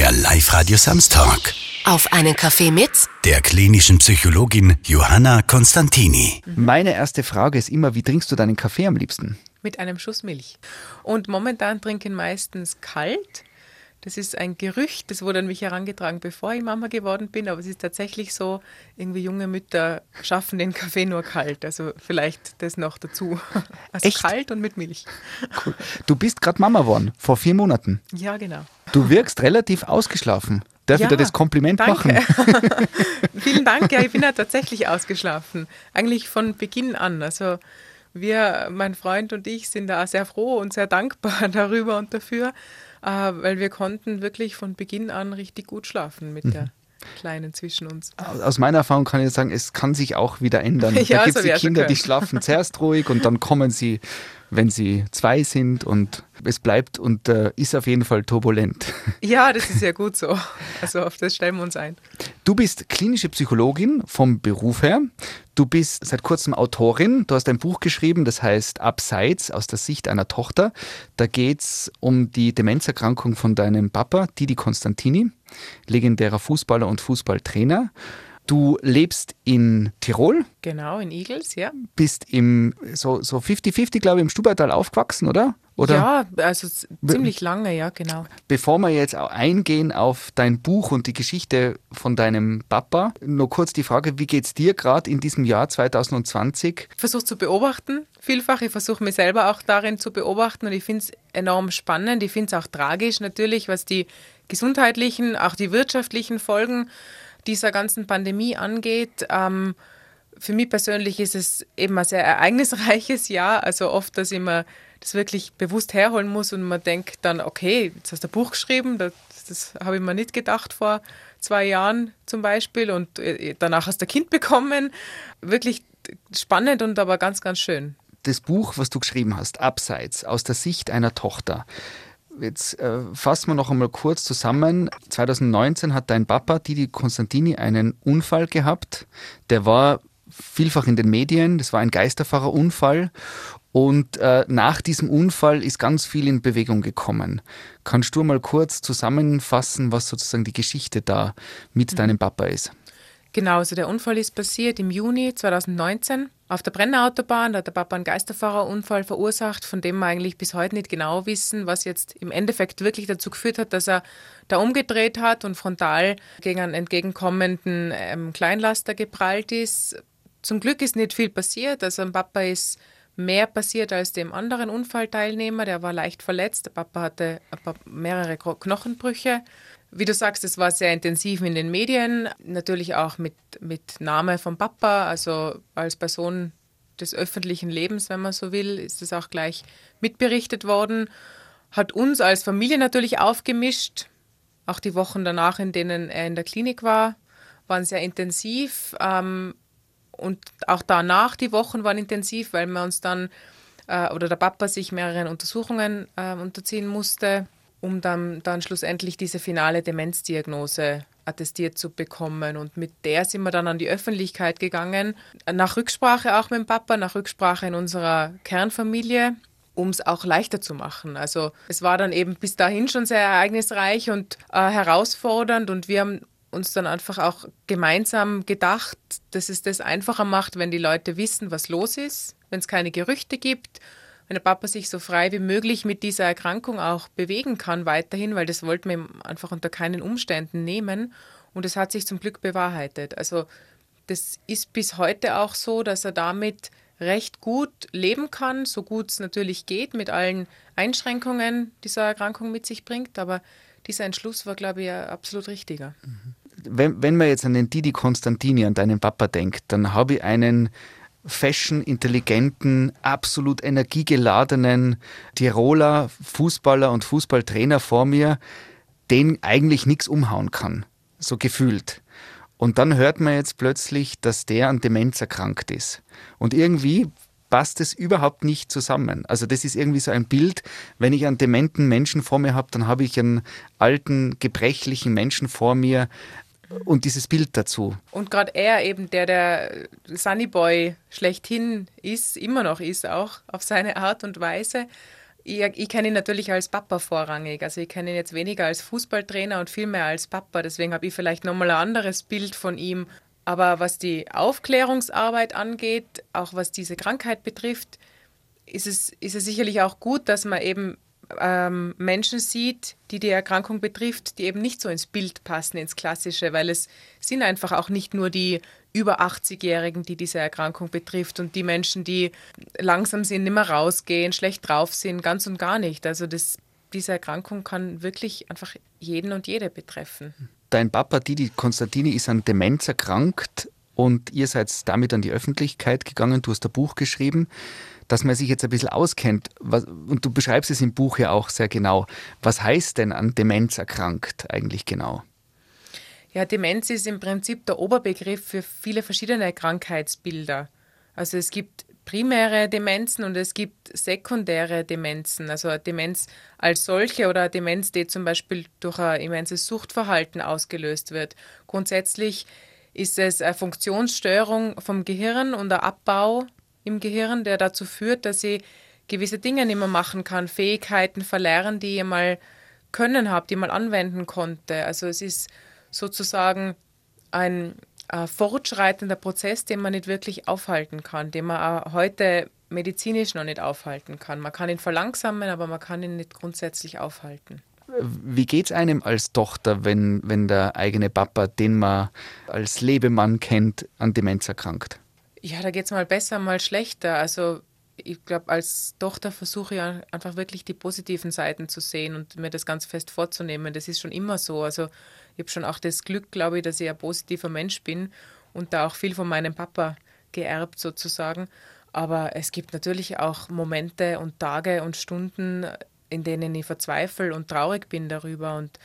der Live-Radio Samstag. Auf einen Kaffee mit Der klinischen Psychologin Johanna Konstantini. Meine erste Frage ist immer, wie trinkst du deinen Kaffee am liebsten? mit einem Schuss Milch. Und momentan trinken meistens kalt. Das ist ein Gerücht, das wurde an mich herangetragen, bevor ich Mama geworden bin, aber es ist tatsächlich so, irgendwie junge Mütter schaffen den Kaffee nur kalt. Also vielleicht das noch dazu. Also Echt? kalt und mit Milch. Cool. Du bist gerade Mama geworden, vor vier Monaten. Ja, genau. Du wirkst relativ ausgeschlafen. Darf ich dir das Kompliment danke. machen? Vielen Dank. Ja, ich bin ja tatsächlich ausgeschlafen. Eigentlich von Beginn an. Also wir, mein Freund und ich, sind da sehr froh und sehr dankbar darüber und dafür, weil wir konnten wirklich von Beginn an richtig gut schlafen mit der Kleinen zwischen uns. Aus meiner Erfahrung kann ich sagen, es kann sich auch wieder ändern. Ja, da gibt so es die Kinder, die schlafen zuerst ruhig und dann kommen sie, wenn sie zwei sind und es bleibt und äh, ist auf jeden Fall turbulent. Ja, das ist ja gut so. Also auf das stellen wir uns ein. Du bist klinische Psychologin vom Beruf her. Du bist seit kurzem Autorin. Du hast ein Buch geschrieben, das heißt Abseits aus der Sicht einer Tochter. Da geht es um die Demenzerkrankung von deinem Papa, Didi Constantini, legendärer Fußballer und Fußballtrainer. Du lebst in Tirol, Genau, in Igels, ja. bist im so so 50-50, glaube ich, im Stubertal aufgewachsen, oder? Oder Ja, also ziemlich lange, ja, genau. Bevor wir jetzt auch eingehen auf dein Buch und die Geschichte von deinem Papa, nur kurz die Frage, wie geht's dir gerade in diesem Jahr 2020? Ich versuche zu beobachten, vielfach. Ich versuche mich selber auch darin zu beobachten und ich finde es enorm spannend. Ich finde es auch tragisch natürlich, was die gesundheitlichen, auch die wirtschaftlichen Folgen dieser ganzen Pandemie angeht. Ähm, für mich persönlich ist es eben ein sehr ereignisreiches Jahr. Also oft, dass ich mir das wirklich bewusst herholen muss und man denkt dann, okay, jetzt hast du ein Buch geschrieben, das, das habe ich mir nicht gedacht vor zwei Jahren zum Beispiel und äh, danach hast du ein Kind bekommen. Wirklich spannend und aber ganz, ganz schön. Das Buch, was du geschrieben hast, Abseits, aus der Sicht einer Tochter. Jetzt äh, fassen wir noch einmal kurz zusammen. 2019 hat dein Papa, Didi Constantini, einen Unfall gehabt. Der war vielfach in den Medien. Das war ein Geisterfahrerunfall. Und äh, nach diesem Unfall ist ganz viel in Bewegung gekommen. Kannst du mal kurz zusammenfassen, was sozusagen die Geschichte da mit deinem Papa ist? Genau, also der Unfall ist passiert im Juni 2019 auf der Brenner Autobahn. Da hat der Papa einen Geisterfahrerunfall verursacht, von dem wir eigentlich bis heute nicht genau wissen, was jetzt im Endeffekt wirklich dazu geführt hat, dass er da umgedreht hat und frontal gegen einen entgegenkommenden ähm, Kleinlaster geprallt ist. Zum Glück ist nicht viel passiert. Also dem Papa ist mehr passiert als dem anderen Unfallteilnehmer. Der war leicht verletzt. Der Papa hatte mehrere Knochenbrüche. Wie du sagst, es war sehr intensiv in den Medien, natürlich auch mit, mit Name vom Papa, also als Person des öffentlichen Lebens, wenn man so will, ist es auch gleich mitberichtet worden. Hat uns als Familie natürlich aufgemischt. Auch die Wochen danach, in denen er in der Klinik war, waren sehr intensiv. Ähm, und auch danach die Wochen waren intensiv, weil wir uns dann äh, oder der Papa sich mehreren Untersuchungen äh, unterziehen musste, um dann, dann schlussendlich diese finale Demenzdiagnose attestiert zu bekommen. Und mit der sind wir dann an die Öffentlichkeit gegangen, nach Rücksprache auch mit dem Papa, nach Rücksprache in unserer Kernfamilie um es auch leichter zu machen. Also es war dann eben bis dahin schon sehr ereignisreich und äh, herausfordernd und wir haben uns dann einfach auch gemeinsam gedacht, dass es das einfacher macht, wenn die Leute wissen, was los ist, wenn es keine Gerüchte gibt, wenn der Papa sich so frei wie möglich mit dieser Erkrankung auch bewegen kann weiterhin, weil das wollten wir ihm einfach unter keinen Umständen nehmen und es hat sich zum Glück bewahrheitet. Also das ist bis heute auch so, dass er damit recht gut leben kann, so gut es natürlich geht, mit allen Einschränkungen, die so eine Erkrankung mit sich bringt. Aber dieser Entschluss war, glaube ich, absolut richtiger. wenn, wenn man jetzt an den Didi Constantini, an deinen Papa denkt, dann habe ich einen fashion, intelligenten, absolut energiegeladenen Tiroler Fußballer und Fußballtrainer vor mir, den eigentlich nichts umhauen kann. So gefühlt. Und dann hört man jetzt plötzlich, dass der an Demenz erkrankt ist. Und irgendwie passt es überhaupt nicht zusammen. Also das ist irgendwie so ein Bild, wenn ich einen dementen Menschen vor mir habe, dann habe ich einen alten, gebrechlichen Menschen vor mir und dieses Bild dazu. Und gerade er eben, der der Sunnyboy schlechthin ist, immer noch ist auch, auf seine Art und Weise, Ich, ich kenne ihn natürlich als Papa vorrangig. Also ich kenne ihn jetzt weniger als Fußballtrainer und viel mehr als Papa. Deswegen habe ich vielleicht nochmal ein anderes Bild von ihm. Aber was die Aufklärungsarbeit angeht, auch was diese Krankheit betrifft, ist es, ist es sicherlich auch gut, dass man eben ähm, Menschen sieht, die die Erkrankung betrifft, die eben nicht so ins Bild passen, ins Klassische, weil es sind einfach auch nicht nur die über 80-Jährigen, die diese Erkrankung betrifft und die Menschen, die langsam sind, nicht mehr rausgehen, schlecht drauf sind, ganz und gar nicht. Also das, diese Erkrankung kann wirklich einfach jeden und jede betreffen. Dein Papa Didi Konstantini ist an Demenz erkrankt und ihr seid damit an die Öffentlichkeit gegangen. Du hast ein Buch geschrieben dass man sich jetzt ein bisschen auskennt. Was, und du beschreibst es im Buch ja auch sehr genau. Was heißt denn an Demenz erkrankt eigentlich genau? Ja, Demenz ist im Prinzip der Oberbegriff für viele verschiedene Krankheitsbilder. Also es gibt primäre Demenzen und es gibt sekundäre Demenzen. Also Demenz als solche oder Demenz, die zum Beispiel durch ein immenses Suchtverhalten ausgelöst wird. Grundsätzlich ist es eine Funktionsstörung vom Gehirn und der Abbau im Gehirn, der dazu führt, dass ich gewisse Dinge nicht mehr machen kann, Fähigkeiten verlernen, die ich mal können habe, die mal anwenden konnte. Also es ist sozusagen ein äh, fortschreitender Prozess, den man nicht wirklich aufhalten kann, den man auch heute medizinisch noch nicht aufhalten kann. Man kann ihn verlangsamen, aber man kann ihn nicht grundsätzlich aufhalten. Wie geht es einem als Tochter, wenn, wenn der eigene Papa, den man als Lebemann kennt, an Demenz erkrankt? Ja, da geht es mal besser, mal schlechter. Also ich glaube, als Tochter versuche ich einfach wirklich die positiven Seiten zu sehen und mir das ganz fest vorzunehmen. Das ist schon immer so. Also ich habe schon auch das Glück, glaube ich, dass ich ein positiver Mensch bin und da auch viel von meinem Papa geerbt sozusagen. Aber es gibt natürlich auch Momente und Tage und Stunden, in denen ich verzweifle und traurig bin darüber und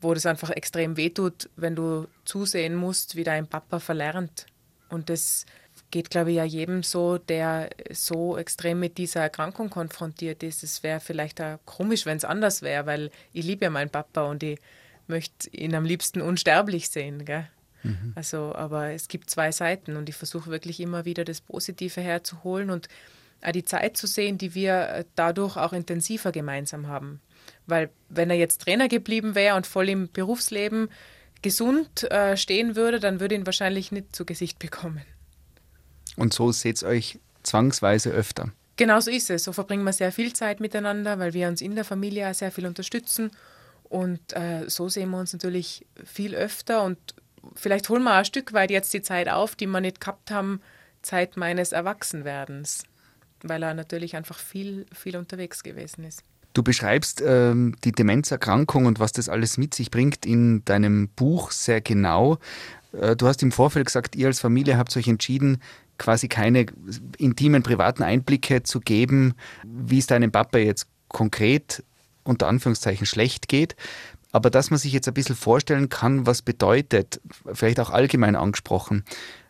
wo das einfach extrem wehtut, wenn du zusehen musst, wie dein Papa verlernt. Und das geht, glaube ich, ja jedem so, der so extrem mit dieser Erkrankung konfrontiert ist. Es wäre vielleicht auch komisch, wenn es anders wäre, weil ich liebe ja meinen Papa und ich möchte ihn am liebsten unsterblich sehen. Gell? Mhm. Also, aber es gibt zwei Seiten und ich versuche wirklich immer wieder das Positive herzuholen und auch die Zeit zu sehen, die wir dadurch auch intensiver gemeinsam haben. Weil wenn er jetzt Trainer geblieben wäre und voll im Berufsleben gesund äh, stehen würde, dann würde ihn wahrscheinlich nicht zu Gesicht bekommen. Und so seht ihr euch zwangsweise öfter. Genau so ist es. So verbringen wir sehr viel Zeit miteinander, weil wir uns in der Familie auch sehr viel unterstützen. Und äh, so sehen wir uns natürlich viel öfter. Und vielleicht holen wir ein Stück weit jetzt die Zeit auf, die wir nicht gehabt haben, Zeit meines Erwachsenwerdens. Weil er natürlich einfach viel, viel unterwegs gewesen ist. Du beschreibst ähm, die Demenzerkrankung und was das alles mit sich bringt in deinem Buch sehr genau. Äh, du hast im Vorfeld gesagt, ihr als Familie habt euch entschieden, quasi keine intimen, privaten Einblicke zu geben, wie es deinem Papa jetzt konkret unter Anführungszeichen schlecht geht. Aber dass man sich jetzt ein bisschen vorstellen kann, was bedeutet, vielleicht auch allgemein angesprochen,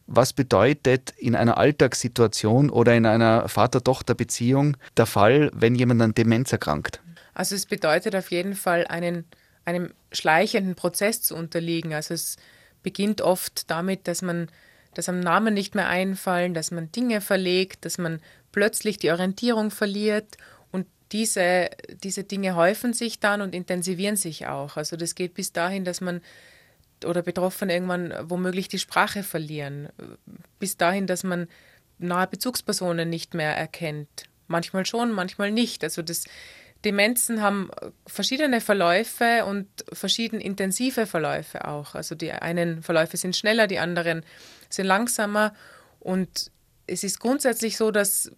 was bedeutet in einer Alltagssituation oder in einer Vater-Tochter-Beziehung der Fall, wenn jemand an Demenz erkrankt? Also es bedeutet auf jeden Fall einen, einem schleichenden Prozess zu unterliegen. Also es beginnt oft damit, dass man dass einem Namen nicht mehr einfallen, dass man Dinge verlegt, dass man plötzlich die Orientierung verliert und diese, diese Dinge häufen sich dann und intensivieren sich auch. Also das geht bis dahin, dass man oder Betroffene irgendwann womöglich die Sprache verlieren, bis dahin, dass man nahe Bezugspersonen nicht mehr erkennt. Manchmal schon, manchmal nicht. Also das, Demenzen haben verschiedene Verläufe und verschieden intensive Verläufe auch. Also die einen Verläufe sind schneller, die anderen sind langsamer. Und es ist grundsätzlich so, dass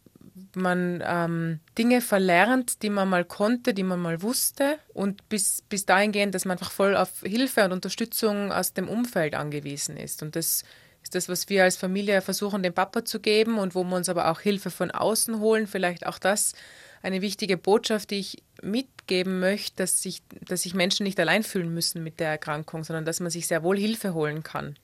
man ähm, Dinge verlernt, die man mal konnte, die man mal wusste und bis, bis dahingehend, dass man einfach voll auf Hilfe und Unterstützung aus dem Umfeld angewiesen ist. Und das ist das, was wir als Familie versuchen, dem Papa zu geben und wo wir uns aber auch Hilfe von außen holen. Vielleicht auch das eine wichtige Botschaft, die ich mitgeben möchte, dass sich, dass sich Menschen nicht allein fühlen müssen mit der Erkrankung, sondern dass man sich sehr wohl Hilfe holen kann.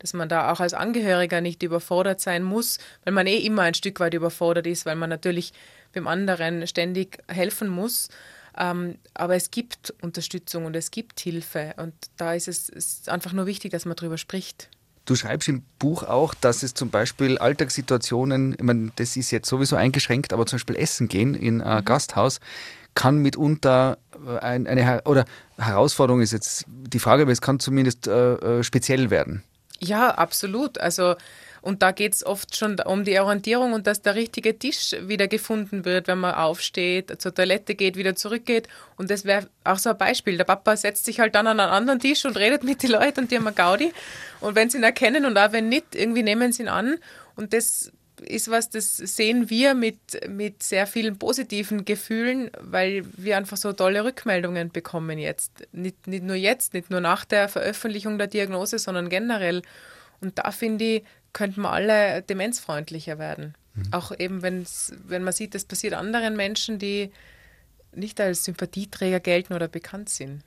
Dass man da auch als Angehöriger nicht überfordert sein muss, weil man eh immer ein Stück weit überfordert ist, weil man natürlich dem anderen ständig helfen muss. Ähm, aber es gibt Unterstützung und es gibt Hilfe und da ist es ist einfach nur wichtig, dass man darüber spricht. Du schreibst im Buch auch, dass es zum Beispiel Alltagssituationen, ich meine, das ist jetzt sowieso eingeschränkt, aber zum Beispiel Essen gehen in ein mhm. Gasthaus kann mitunter äh, eine, eine oder Herausforderung ist jetzt die Frage, aber es kann zumindest äh, äh speziell werden. Ja, absolut. Also und da geht es oft schon um die Orientierung und dass der richtige Tisch wieder gefunden wird, wenn man aufsteht, zur Toilette geht, wieder zurückgeht. Und das wäre auch so ein Beispiel. Der Papa setzt sich halt dann an einen anderen Tisch und redet mit den Leuten und die haben eine Gaudi. Und wenn sie ihn erkennen und auch wenn nicht, irgendwie nehmen sie ihn an. Und das ist was, das sehen wir mit, mit sehr vielen positiven Gefühlen, weil wir einfach so tolle Rückmeldungen bekommen jetzt. Nicht, nicht nur jetzt, nicht nur nach der Veröffentlichung der Diagnose, sondern generell. Und da finde ich, könnten wir alle demenzfreundlicher werden. Mhm. Auch eben, wenn's, wenn man sieht, das passiert anderen Menschen, die nicht als Sympathieträger gelten oder bekannt sind.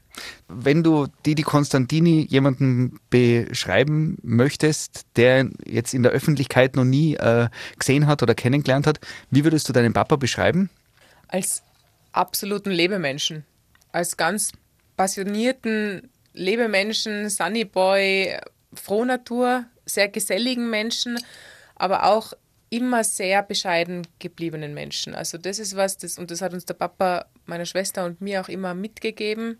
Wenn du Didi Konstantini jemanden beschreiben möchtest, der jetzt in der Öffentlichkeit noch nie äh, gesehen hat oder kennengelernt hat, wie würdest du deinen Papa beschreiben? Als absoluten Lebemenschen. Als ganz passionierten Lebemenschen, Sunnyboy, Frohnatur, sehr geselligen Menschen, aber auch immer sehr bescheiden gebliebenen Menschen. Also das ist was, das, und das hat uns der Papa, meiner Schwester und mir auch immer mitgegeben.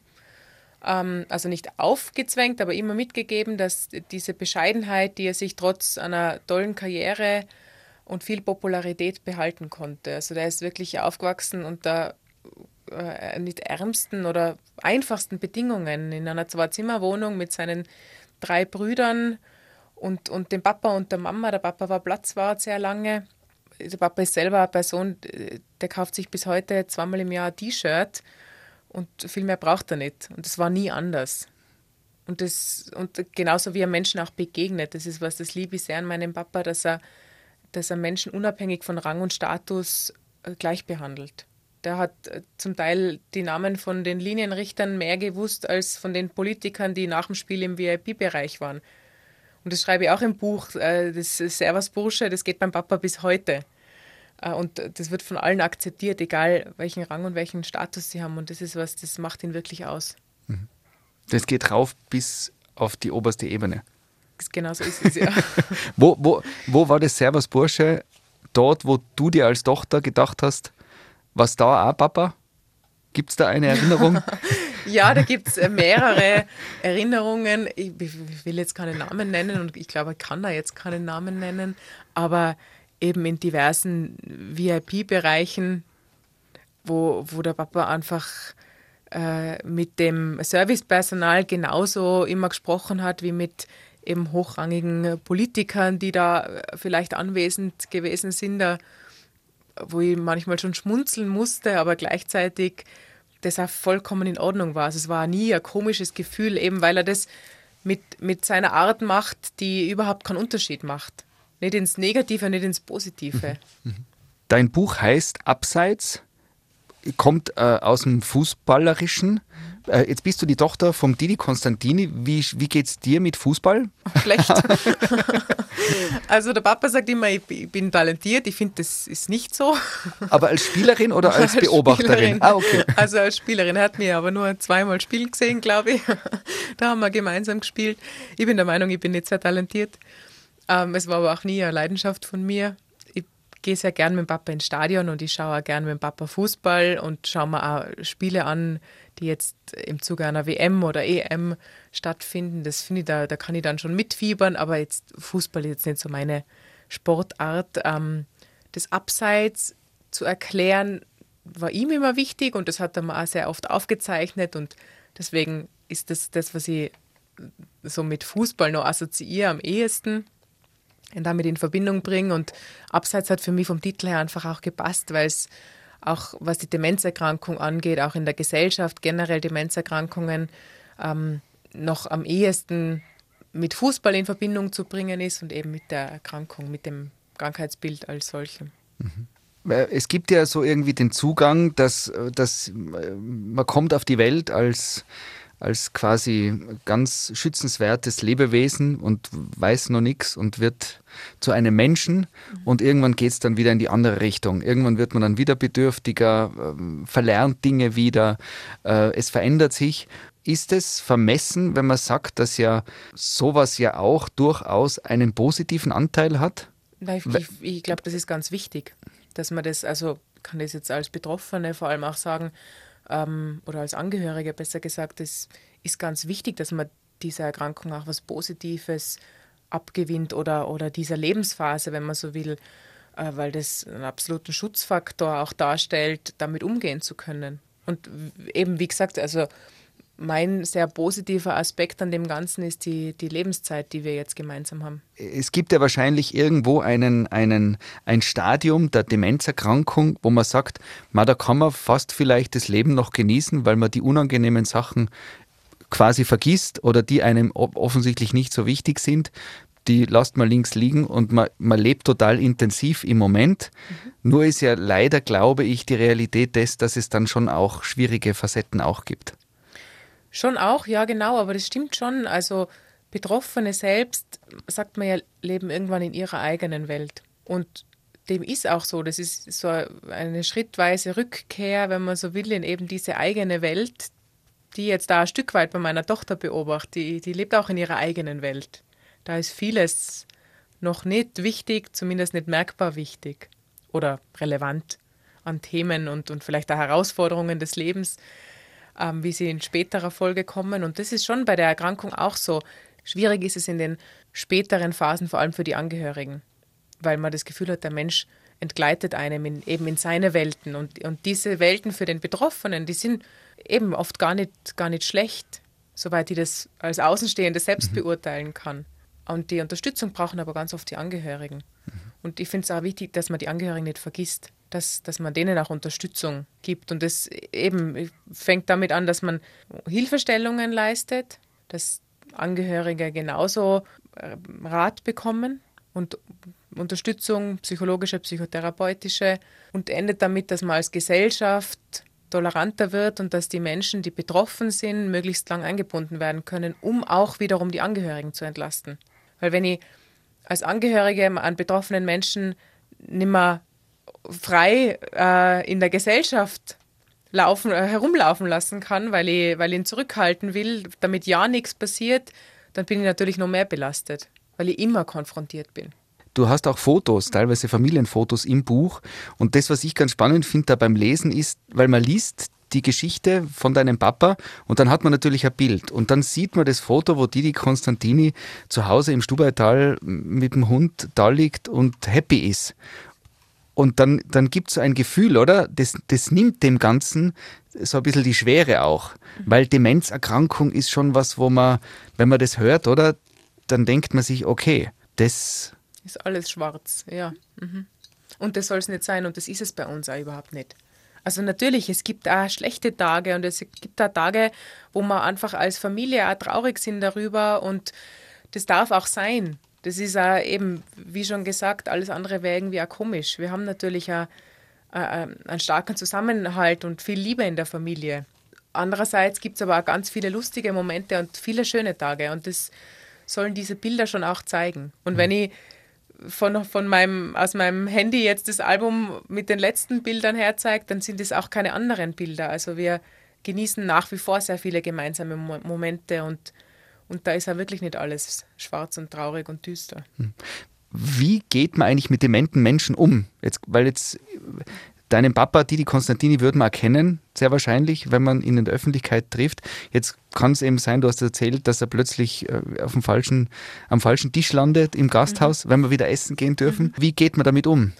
Ähm, also nicht aufgezwängt, aber immer mitgegeben, dass diese Bescheidenheit, die er sich trotz einer tollen Karriere und viel Popularität behalten konnte. Also der ist wirklich aufgewachsen unter äh, nicht ärmsten oder einfachsten Bedingungen in einer Zwei-Zimmer-Wohnung mit seinen drei Brüdern und, und dem Papa und der Mama. Der Papa war Platzwart sehr lange. Der Papa ist selber eine Person, der kauft sich bis heute zweimal im Jahr ein T-Shirt und viel mehr braucht er nicht. Und das war nie anders. Und, das, und genauso wie er Menschen auch begegnet, das ist was, das liebe ich sehr an meinem Papa, dass er, dass er Menschen unabhängig von Rang und Status äh, gleich behandelt. Der hat äh, zum Teil die Namen von den Linienrichtern mehr gewusst als von den Politikern, die nach dem Spiel im VIP-Bereich waren. Und das schreibe ich auch im Buch, äh, das Servus Bursche, das geht beim Papa bis heute. Äh, und das wird von allen akzeptiert, egal welchen Rang und welchen Status sie haben. Und das ist was, das macht ihn wirklich aus. Mhm. Das geht rauf bis auf die oberste Ebene. Genau so ist es, ja. wo, wo, wo war das Servus Bursche dort, wo du dir als Tochter gedacht hast, was da auch Papa? Gibt es da eine Erinnerung? Ja, da gibt es äh, mehrere Erinnerungen. Ich, will jetzt keine Namen nennen und ich glaube, ich kann da jetzt keinen Namen nennen, aber eben in diversen VIP-Bereichen, wo, wo der Papa einfach äh, mit dem Servicepersonal genauso immer gesprochen hat wie mit eben hochrangigen Politikern, die da vielleicht anwesend gewesen sind, da, wo ich manchmal schon schmunzeln musste, aber gleichzeitig das auch vollkommen in Ordnung war. Also es war nie ein komisches Gefühl, eben weil er das mit, mit seiner Art macht, die überhaupt keinen Unterschied macht. Nicht ins Negative, nicht ins Positive. Mhm. Mhm. Dein Buch heißt Abseits, kommt äh, aus dem Fußballerischen. Äh, jetzt bist du die Tochter vom Didi Konstantini. Wie, wie geht es dir mit Fußball? Schlecht. also der Papa sagt immer, ich, ich bin talentiert. Ich finde, das ist nicht so. Aber als Spielerin oder als, als Beobachterin? Ah, okay. Also als Spielerin. Er hat mir aber nur zweimal spielen gesehen, glaube ich. da haben wir gemeinsam gespielt. Ich bin der Meinung, ich bin nicht sehr talentiert. Ähm, es war aber auch nie eine Leidenschaft von mir gehe sehr gern mit dem Papa ins Stadion und ich schaue auch gern mit dem Papa Fußball und schaue mir auch Spiele an, die jetzt im Zuge einer WM oder EM stattfinden. Das finde ich, da, da kann ich dann schon mitfiebern, aber jetzt Fußball ist jetzt nicht so meine Sportart. Ähm, das Abseits zu erklären, war ihm immer wichtig und das hat er mir auch sehr oft aufgezeichnet und deswegen ist das das, was ich so mit Fußball noch assoziiere am ehesten und damit in Verbindung bringe. Und Abseits hat für mich vom Titel her einfach auch gepasst, weil es auch, was die Demenzerkrankung angeht, auch in der Gesellschaft generell Demenzerkrankungen ähm, noch am ehesten mit Fußball in Verbindung zu bringen ist und eben mit der Erkrankung, mit dem Krankheitsbild als solchem. Mhm. Es gibt ja so irgendwie den Zugang, dass, dass man kommt auf die Welt als als quasi ganz schützenswertes Lebewesen und weiß noch nichts und wird zu einem Menschen mhm. und irgendwann geht es dann wieder in die andere Richtung. Irgendwann wird man dann wieder bedürftiger, äh, verlernt Dinge wieder, äh, es verändert sich ist es vermessen, wenn man sagt, dass ja sowas ja auch durchaus einen positiven Anteil hat? Ich, ich, ich glaube, das ist ganz wichtig, dass man das, also kann das jetzt als Betroffene vor allem auch sagen, ähm, oder als Angehörige besser gesagt, es ist ganz wichtig, dass man dieser Erkrankung auch was Positives abgewinnt oder, oder dieser Lebensphase, wenn man so will, äh, weil das einen absoluten Schutzfaktor auch darstellt, damit umgehen zu können. Und eben, wie gesagt, also mein sehr positiver Aspekt an dem Ganzen ist die, die Lebenszeit, die wir jetzt gemeinsam haben. Es gibt ja wahrscheinlich irgendwo einen, einen, ein Stadium der Demenzerkrankung, wo man sagt, ma, da kann man fast vielleicht das Leben noch genießen, weil man die unangenehmen Sachen quasi vergisst oder die einem offensichtlich nicht so wichtig sind die lasst man links liegen und man, man lebt total intensiv im Moment. Mhm. Nur ist ja leider, glaube ich, die Realität des, dass es dann schon auch schwierige Facetten auch gibt. Schon auch, ja genau, aber das stimmt schon. Also Betroffene selbst, sagt man ja, leben irgendwann in ihrer eigenen Welt. Und dem ist auch so. Das ist so eine schrittweise Rückkehr, wenn man so will, in eben diese eigene Welt, die jetzt da ein Stück weit bei meiner Tochter beobachte. Die, die lebt auch in ihrer eigenen Welt. Da ist vieles noch nicht wichtig, zumindest nicht merkbar wichtig oder relevant an Themen und, und vielleicht auch Herausforderungen des Lebens, ähm, wie sie in späterer Folge kommen. Und das ist schon bei der Erkrankung auch so. Schwierig ist es in den späteren Phasen, vor allem für die Angehörigen, weil man das Gefühl hat, der Mensch entgleitet einem in, eben in seine Welten. Und, und diese Welten für den Betroffenen, die sind eben oft gar nicht, gar nicht schlecht, soweit ich das als Außenstehende selbst mhm. beurteilen kann. Und die Unterstützung brauchen aber ganz oft die Angehörigen. Mhm. Und ich finde es auch wichtig, dass man die Angehörigen nicht vergisst, dass, dass man denen auch Unterstützung gibt. Und das eben fängt damit an, dass man Hilfestellungen leistet, dass Angehörige genauso äh, Rat bekommen und Unterstützung, psychologische, psychotherapeutische und endet damit, dass man als Gesellschaft toleranter wird und dass die Menschen, die betroffen sind, möglichst lang eingebunden werden können, um auch wiederum die Angehörigen zu entlasten. Weil wenn ich als Angehörige an betroffenen Menschen nicht mehr frei äh, in der Gesellschaft laufen, äh, herumlaufen lassen kann, weil ich, weil ich ihn zurückhalten will, damit ja nichts passiert, dann bin ich natürlich noch mehr belastet, weil ich immer konfrontiert bin. Du hast auch Fotos, teilweise Familienfotos im Buch. Und das, was ich ganz spannend finde da beim Lesen, ist, weil man liest die Geschichte von deinem Papa und dann hat man natürlich ein Bild. Und dann sieht man das Foto, wo Didi Konstantini zu Hause im Stubaital mit dem Hund da liegt und happy ist. Und dann, dann gibt es so ein Gefühl, oder? Das, das nimmt dem Ganzen so ein bisschen die Schwere auch. Mhm. Weil Demenzerkrankung ist schon was, wo man, wenn man das hört, oder? Dann denkt man sich, okay, das. Ist alles schwarz, ja. Mhm. Und das soll es nicht sein und das ist es bei uns auch überhaupt nicht. Also natürlich, es gibt auch schlechte Tage und es gibt auch Tage, wo wir einfach als Familie auch traurig sind darüber und das darf auch sein. Das ist auch eben, wie schon gesagt, alles andere wäre irgendwie auch komisch. Wir haben natürlich auch äh, einen starken Zusammenhalt und viel Liebe in der Familie. Andererseits gibt es aber auch ganz viele lustige Momente und viele schöne Tage und das sollen diese Bilder schon auch zeigen. Und wenn mhm. ich von, von meinem, aus meinem Handy jetzt das Album mit den letzten Bildern herzeigt, dann sind es auch keine anderen Bilder. Also wir genießen nach wie vor sehr viele gemeinsame Momente und, und da ist ja wirklich nicht alles schwarz und traurig und düster. Hm. Wie geht man eigentlich mit dementen Menschen um? Jetzt, weil jetzt Deinen Papa, Didi Konstantini, würde man erkennen, sehr wahrscheinlich, wenn man ihn in der Öffentlichkeit trifft. Jetzt kann es eben sein, du hast erzählt, dass er plötzlich äh, auf dem falschen, am falschen Tisch landet im Gasthaus, mhm. wenn wir wieder essen gehen dürfen. Mhm. Wie geht man damit um?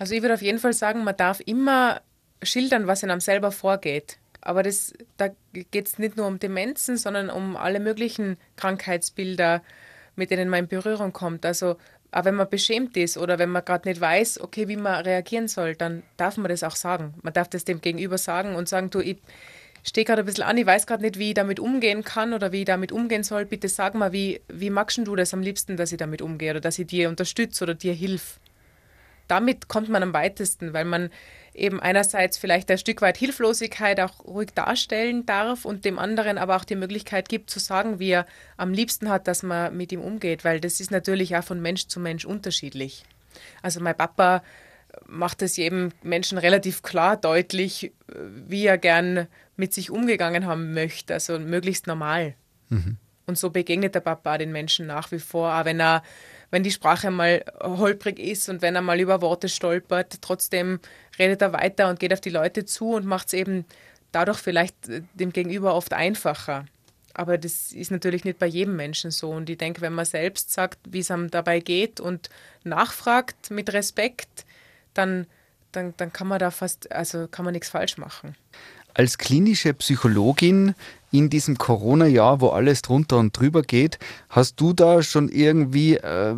Also ich würde auf jeden Fall sagen, man darf immer schildern, was in einem selber vorgeht. Aber das, da geht es nicht nur um Demenzen, sondern um alle möglichen Krankheitsbilder, mit denen man in Berührung kommt. Also aber wenn man beschämt ist oder wenn man gerade nicht weiß, okay, wie man reagieren soll, dann darf man das auch sagen. Man darf das dem Gegenüber sagen und sagen, du, ich stehe gerade ein bisschen an, ich weiß gerade nicht, wie ich damit umgehen kann oder wie ich damit umgehen soll. Bitte sag mal, wie, wie magst du das am liebsten, dass ich damit umgehe oder dass ich dir unterstütze oder dir hilf. Damit kommt man am weitesten, weil man eben einerseits vielleicht ein Stück weit Hilflosigkeit auch ruhig darstellen darf und dem anderen aber auch die Möglichkeit gibt zu sagen, wie er am liebsten hat, dass man mit ihm umgeht, weil das ist natürlich auch von Mensch zu Mensch unterschiedlich. Also mein Papa macht es jedem Menschen relativ klar deutlich, wie er gern mit sich umgegangen haben möchte, also möglichst normal. Mhm. Und so begegnet der Papa den Menschen nach wie vor, auch wenn er, wenn die Sprache mal holprig ist und wenn er mal über Worte stolpert, trotzdem redet er weiter und geht auf die Leute zu und macht es eben dadurch vielleicht dem Gegenüber oft einfacher. Aber das ist natürlich nicht bei jedem Menschen so. Und ich denke, wenn man selbst sagt, wie es einem dabei geht und nachfragt mit Respekt, dann, dann, dann kann man da fast, also kann man nichts falsch machen. Als klinische Psychologin in diesem Corona-Jahr, wo alles drunter und drüber geht, hast du da schon irgendwie, äh,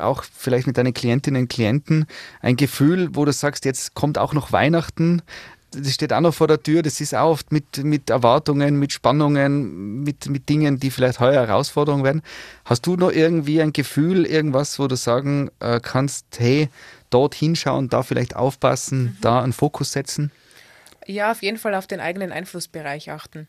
auch vielleicht mit deinen Klientinnen und Klienten, ein Gefühl, wo du sagst, jetzt kommt auch noch Weihnachten, das steht auch noch vor der Tür, das ist auch oft mit, mit Erwartungen, mit Spannungen, mit, mit Dingen, die vielleicht heuer Herausforderungen werden. Hast du noch irgendwie ein Gefühl, irgendwas, wo du sagen äh, kannst, hey, dort hinschauen, da vielleicht aufpassen, mhm. da einen Fokus setzen? Ja, auf jeden Fall auf den eigenen Einflussbereich achten.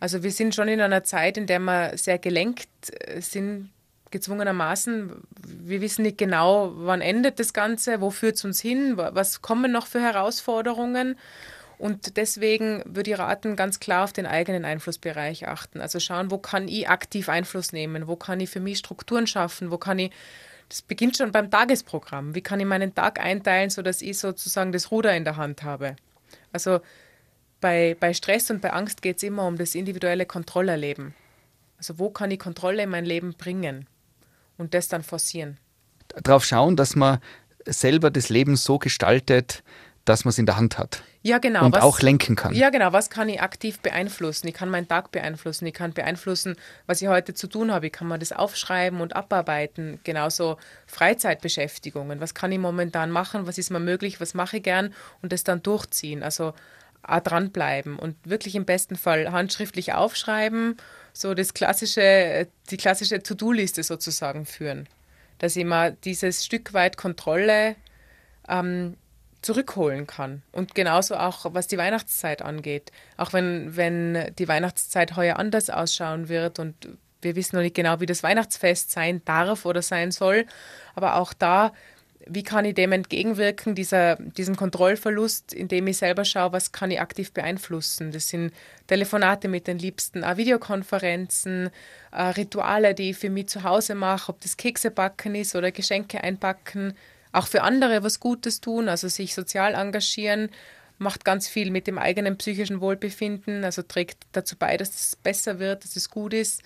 Also wir sind schon in einer Zeit, in der wir sehr gelenkt äh, sind, gezwungenermaßen. Wir wissen nicht genau, wann endet das Ganze, wo führt es uns hin, was kommen noch für Herausforderungen. Und deswegen würde ich raten, ganz klar auf den eigenen Einflussbereich achten. Also schauen, wo kann ich aktiv Einfluss nehmen, wo kann ich für mich Strukturen schaffen, wo kann ich das beginnt schon beim Tagesprogramm. Wie kann ich meinen Tag einteilen, sodass ich sozusagen das Ruder in der Hand habe? Also bei, bei Stress und bei Angst geht es immer um das individuelle Kontrollerleben. Also wo kann ich Kontrolle in mein Leben bringen und das dann forcieren? Darauf schauen, dass man selber das Leben so gestaltet, dass man es in der Hand hat. Ja, genau. Und was, auch lenken kann. Ja, genau. Was kann ich aktiv beeinflussen? Ich kann meinen Tag beeinflussen. Ich kann beeinflussen, was ich heute zu tun habe. Ich kann mal das aufschreiben und abarbeiten. Genauso Freizeitbeschäftigungen. Was kann ich momentan machen? Was ist mir möglich? Was mache ich gern? Und das dann durchziehen. Also dranbleiben und wirklich im besten Fall handschriftlich aufschreiben. So das klassische, die klassische To-Do-Liste sozusagen führen. Dass ich mal dieses Stück weit Kontrolle ähm, zurückholen kann. Und genauso auch, was die Weihnachtszeit angeht. Auch wenn, wenn die Weihnachtszeit heuer anders ausschauen wird und wir wissen noch nicht genau, wie das Weihnachtsfest sein darf oder sein soll. Aber auch da, wie kann ich dem entgegenwirken, dieser, diesem Kontrollverlust, indem ich selber schaue, was kann ich aktiv beeinflussen. Das sind Telefonate mit den Liebsten, auch Videokonferenzen, äh, Rituale, die ich für mich zu Hause mache, ob das Kekse backen ist oder Geschenke einpacken auch für andere was Gutes tun, also sich sozial engagieren, macht ganz viel mit dem eigenen psychischen Wohlbefinden, also trägt dazu bei, dass es besser wird, dass es gut ist.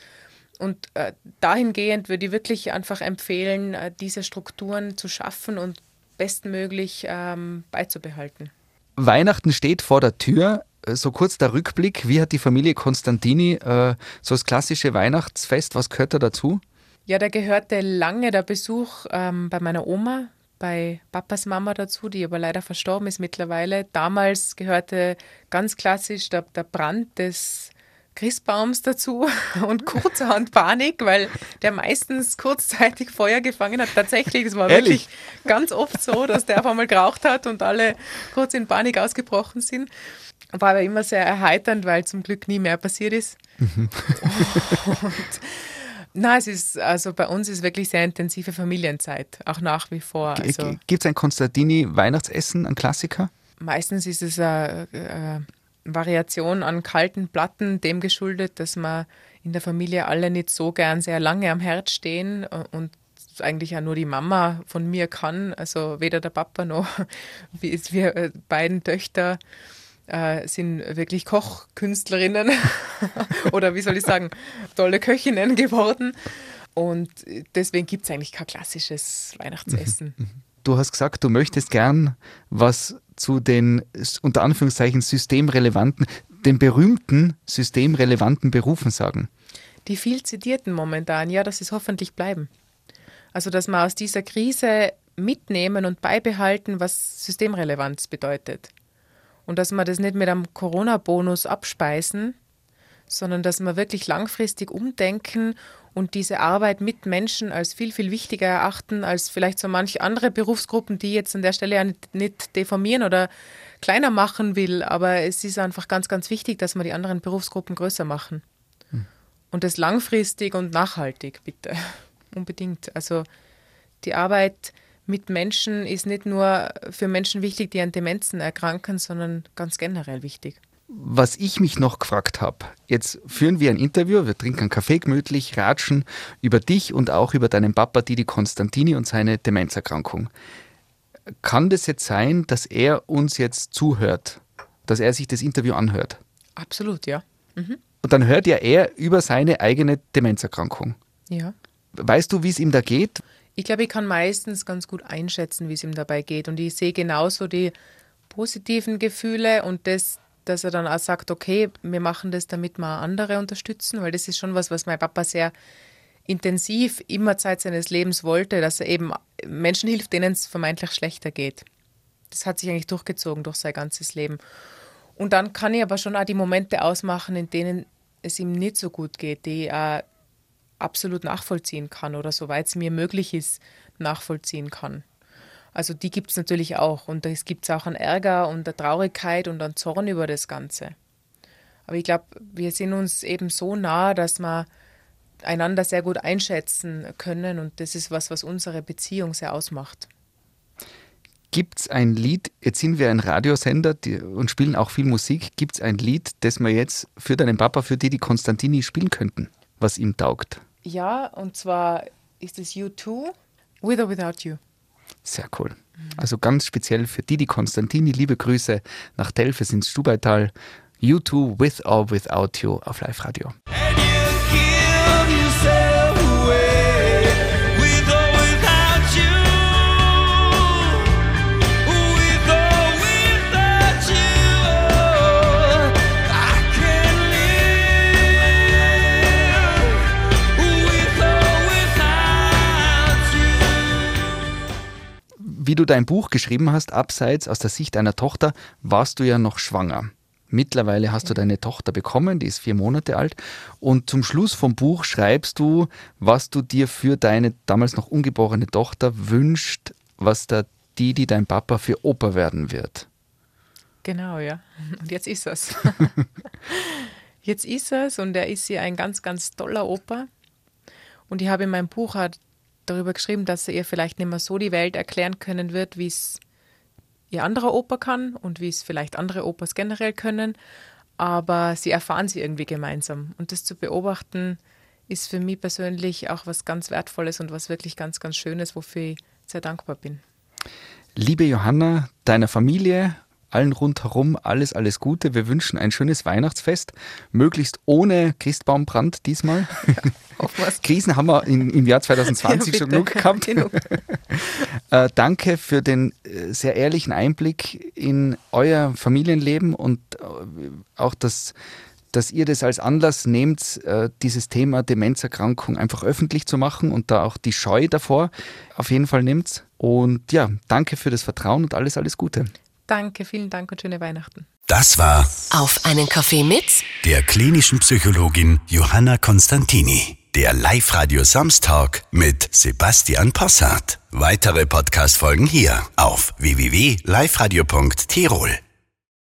Und äh, dahingehend würde ich wirklich einfach empfehlen, äh, diese Strukturen zu schaffen und bestmöglich ähm, beizubehalten. Weihnachten steht vor der Tür. Äh, so kurz der Rückblick, wie hat die Familie Konstantini äh, so das klassische Weihnachtsfest, was gehört da dazu? Ja, da gehörte lange der Besuch ähm, bei meiner Oma, bei Papas Mama dazu, die aber leider verstorben ist mittlerweile. Damals gehörte ganz klassisch der, der Brand des Christbaums dazu und kurzerhand Panik, weil der meistens kurzzeitig Feuer gefangen hat. Tatsächlich, das war Ehrlich? wirklich ganz oft so, dass der auf einmal geraucht hat und alle kurz in Panik ausgebrochen sind. War aber immer sehr erheiternd, weil zum Glück nie mehr passiert ist. Mhm. und Nein, es ist, also bei uns ist wirklich sehr intensive Familienzeit, auch nach wie vor. Also Gibt es ein Konstantini-Weihnachtsessen, ein Klassiker? Meistens ist es eine, eine Variation an kalten Platten, dem geschuldet, dass wir in der Familie alle nicht so gern sehr lange am Herd stehen und eigentlich ja nur die Mama von mir kann, also weder der Papa noch wir äh, beiden Töchter äh, sind wirklich Kochkünstlerinnen oder wie soll ich sagen, tolle Köchinnen geworden. Und deswegen gibt es eigentlich kein klassisches Weihnachtsessen. Du hast gesagt, du möchtest gern was zu den unter Anführungszeichen systemrelevanten, den berühmten systemrelevanten Berufen sagen. Die viel zitierten momentan, ja, dass es hoffentlich bleiben. Also, dass wir aus dieser Krise mitnehmen und beibehalten, was Systemrelevanz bedeutet. Und dass wir das nicht mit einem Corona-Bonus abspeisen, sondern dass wir wirklich langfristig umdenken und diese Arbeit mit Menschen als viel, viel wichtiger erachten als vielleicht so manche andere Berufsgruppen, die jetzt an der Stelle ja nicht, nicht deformieren oder kleiner machen will. Aber es ist einfach ganz, ganz wichtig, dass wir die anderen Berufsgruppen größer machen. Hm. Und das langfristig und nachhaltig, bitte. Unbedingt. Also die Arbeit mit Menschen ist nicht nur für Menschen wichtig, die an Demenzen erkranken, sondern ganz generell wichtig. Was ich mich noch gefragt habe, jetzt führen wir ein Interview, wir trinken einen Kaffee gemütlich, ratschen über dich und auch über deinen Papa Didi Konstantini und seine Demenzerkrankung. Kann das jetzt sein, dass er uns jetzt zuhört, dass er sich das Interview anhört? Absolut, ja. Mhm. Und dann hört ja er über seine eigene Demenzerkrankung. Ja. Weißt du, wie es ihm da geht? Ich glaube, ich kann meistens ganz gut einschätzen, wie es ihm dabei geht. Und ich sehe genauso die positiven Gefühle und das, dass er dann auch sagt, okay, wir machen das, damit wir andere unterstützen, weil das ist schon was, was mein Papa sehr intensiv immer Zeit seines Lebens wollte, dass er eben Menschen hilft, denen es vermeintlich schlechter geht. Das hat sich eigentlich durchgezogen durch sein ganzes Leben. Und dann kann ich aber schon auch die Momente ausmachen, in denen es ihm nicht so gut geht, die ich absolut nachvollziehen kann oder soweit es mir möglich ist, nachvollziehen kann. Also die gibt es natürlich auch. Und es gibt auch einen Ärger und eine Traurigkeit und einen Zorn über das Ganze. Aber ich glaube, wir sind uns eben so nah, dass wir einander sehr gut einschätzen können. Und das ist was, was unsere Beziehung sehr ausmacht. Gibt es ein Lied, jetzt sind wir ein Radiosender und spielen auch viel Musik, gibt es ein Lied, das wir jetzt für deinen Papa, für die, die Konstantini spielen könnten, was ihm taugt? Ja, und zwar ist es U2, With or Without You. Sehr cool. Also ganz speziell für Didi Konstantini, liebe Grüße nach Telfes ins Stubaital. U2 With or Without You auf Live Radio. Du dein Buch geschrieben hast, abseits aus der Sicht einer Tochter, warst du ja noch schwanger. Mittlerweile hast du deine Tochter bekommen, die ist vier Monate alt. Und zum Schluss vom Buch schreibst du, was du dir für deine damals noch ungeborene Tochter wünscht, was der Didi, dein Papa, für Opa werden wird. Genau, ja. Und jetzt ist es. jetzt ist es und er ist hier ein ganz, ganz toller Opa. Und ich habe in meinem Buch darüber geschrieben, dass er ihr vielleicht nicht mehr so die Welt erklären können wird, wie es ihr anderer Opa kann und wie es vielleicht andere Opas generell können. Aber sie erfahren sie irgendwie gemeinsam. Und das zu beobachten, ist für mich persönlich auch was ganz Wertvolles und was wirklich ganz, ganz Schönes, wofür ich sehr dankbar bin. Liebe Johanna, deiner Familie allen rundherum alles, alles Gute. Wir wünschen ein schönes Weihnachtsfest, möglichst ohne Christbaumbrand diesmal. Ja, Krisen haben wir in, im Jahr 2020 ja, schon genug gehabt. Genug. äh, danke für den äh, sehr ehrlichen Einblick in euer Familienleben und äh, auch das dass ihr das als Anlass nehmt, äh, dieses Thema Demenzerkrankung einfach öffentlich zu machen und da auch die Scheu davor auf jeden Fall nimmt. Und ja, danke für das Vertrauen und alles, alles Gute. Danke, vielen Dank und schöne Weihnachten. Das war Auf einen Kaffee mit der klinischen Psychologin Johanna Konstantini. Der Live-Radio Samstag mit Sebastian Possart. Weitere Podcast-Folgen hier auf www.liveradio.tirol.